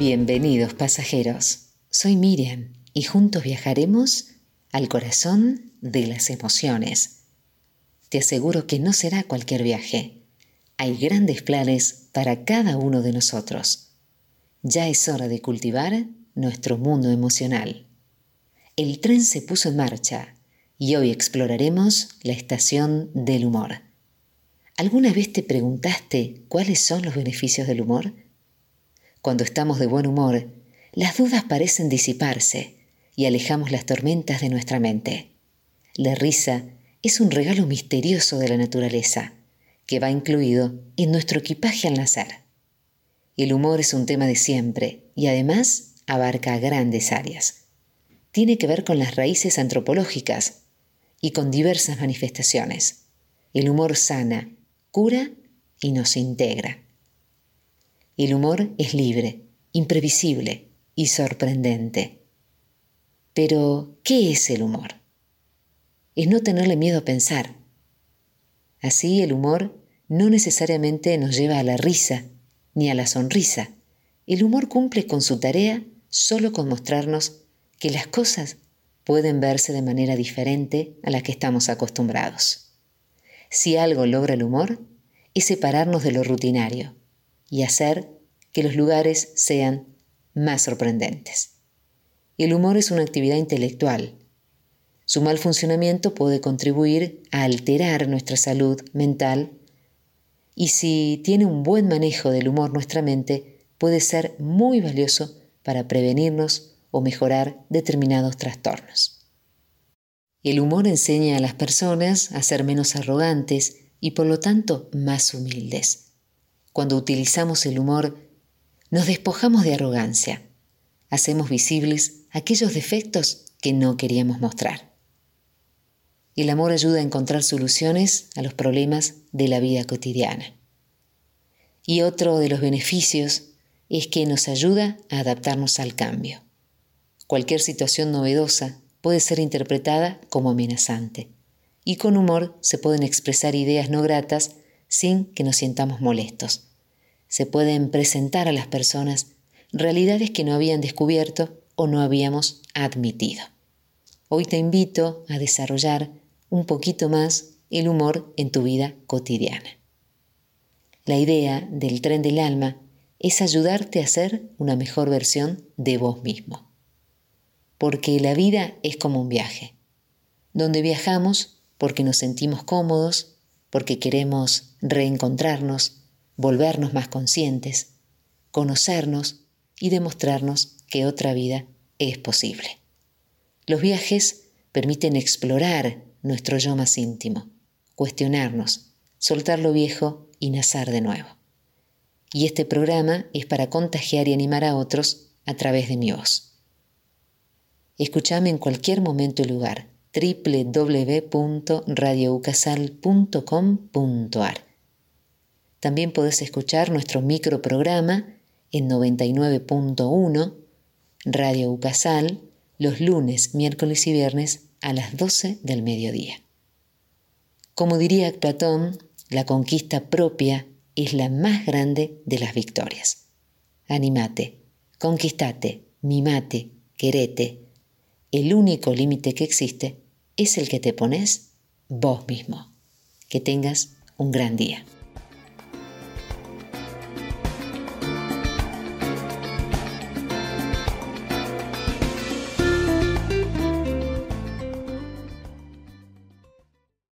Bienvenidos pasajeros. Soy Miriam y juntos viajaremos al corazón de las emociones. Te aseguro que no será cualquier viaje. Hay grandes planes para cada uno de nosotros. Ya es hora de cultivar nuestro mundo emocional. El tren se puso en marcha y hoy exploraremos la estación del humor. ¿Alguna vez te preguntaste cuáles son los beneficios del humor? Cuando estamos de buen humor, las dudas parecen disiparse y alejamos las tormentas de nuestra mente. La risa es un regalo misterioso de la naturaleza que va incluido en nuestro equipaje al nacer. El humor es un tema de siempre y además abarca grandes áreas. Tiene que ver con las raíces antropológicas y con diversas manifestaciones. El humor sana, cura y nos integra. El humor es libre, imprevisible y sorprendente. Pero, ¿qué es el humor? Es no tenerle miedo a pensar. Así el humor no necesariamente nos lleva a la risa ni a la sonrisa. El humor cumple con su tarea solo con mostrarnos que las cosas pueden verse de manera diferente a la que estamos acostumbrados. Si algo logra el humor, es separarnos de lo rutinario, y hacer que los lugares sean más sorprendentes. El humor es una actividad intelectual. Su mal funcionamiento puede contribuir a alterar nuestra salud mental y si tiene un buen manejo del humor nuestra mente, puede ser muy valioso para prevenirnos o mejorar determinados trastornos. El humor enseña a las personas a ser menos arrogantes y por lo tanto más humildes. Cuando utilizamos el humor, nos despojamos de arrogancia, hacemos visibles aquellos defectos que no queríamos mostrar. El amor ayuda a encontrar soluciones a los problemas de la vida cotidiana. Y otro de los beneficios es que nos ayuda a adaptarnos al cambio. Cualquier situación novedosa puede ser interpretada como amenazante, y con humor se pueden expresar ideas no gratas sin que nos sientamos molestos. Se pueden presentar a las personas realidades que no habían descubierto o no habíamos admitido. Hoy te invito a desarrollar un poquito más el humor en tu vida cotidiana. La idea del tren del alma es ayudarte a ser una mejor versión de vos mismo. Porque la vida es como un viaje, donde viajamos porque nos sentimos cómodos, porque queremos reencontrarnos, volvernos más conscientes, conocernos y demostrarnos que otra vida es posible. Los viajes permiten explorar nuestro yo más íntimo, cuestionarnos, soltar lo viejo y nacer de nuevo. Y este programa es para contagiar y animar a otros a través de mi voz. Escúchame en cualquier momento y lugar www.radioucasal.com.ar. También podés escuchar nuestro microprograma en 99.1 Radio Ucasal los lunes, miércoles y viernes a las 12 del mediodía. Como diría Platón, la conquista propia es la más grande de las victorias. Animate, conquistate, mimate, querete, el único límite que existe es el que te pones vos mismo. Que tengas un gran día.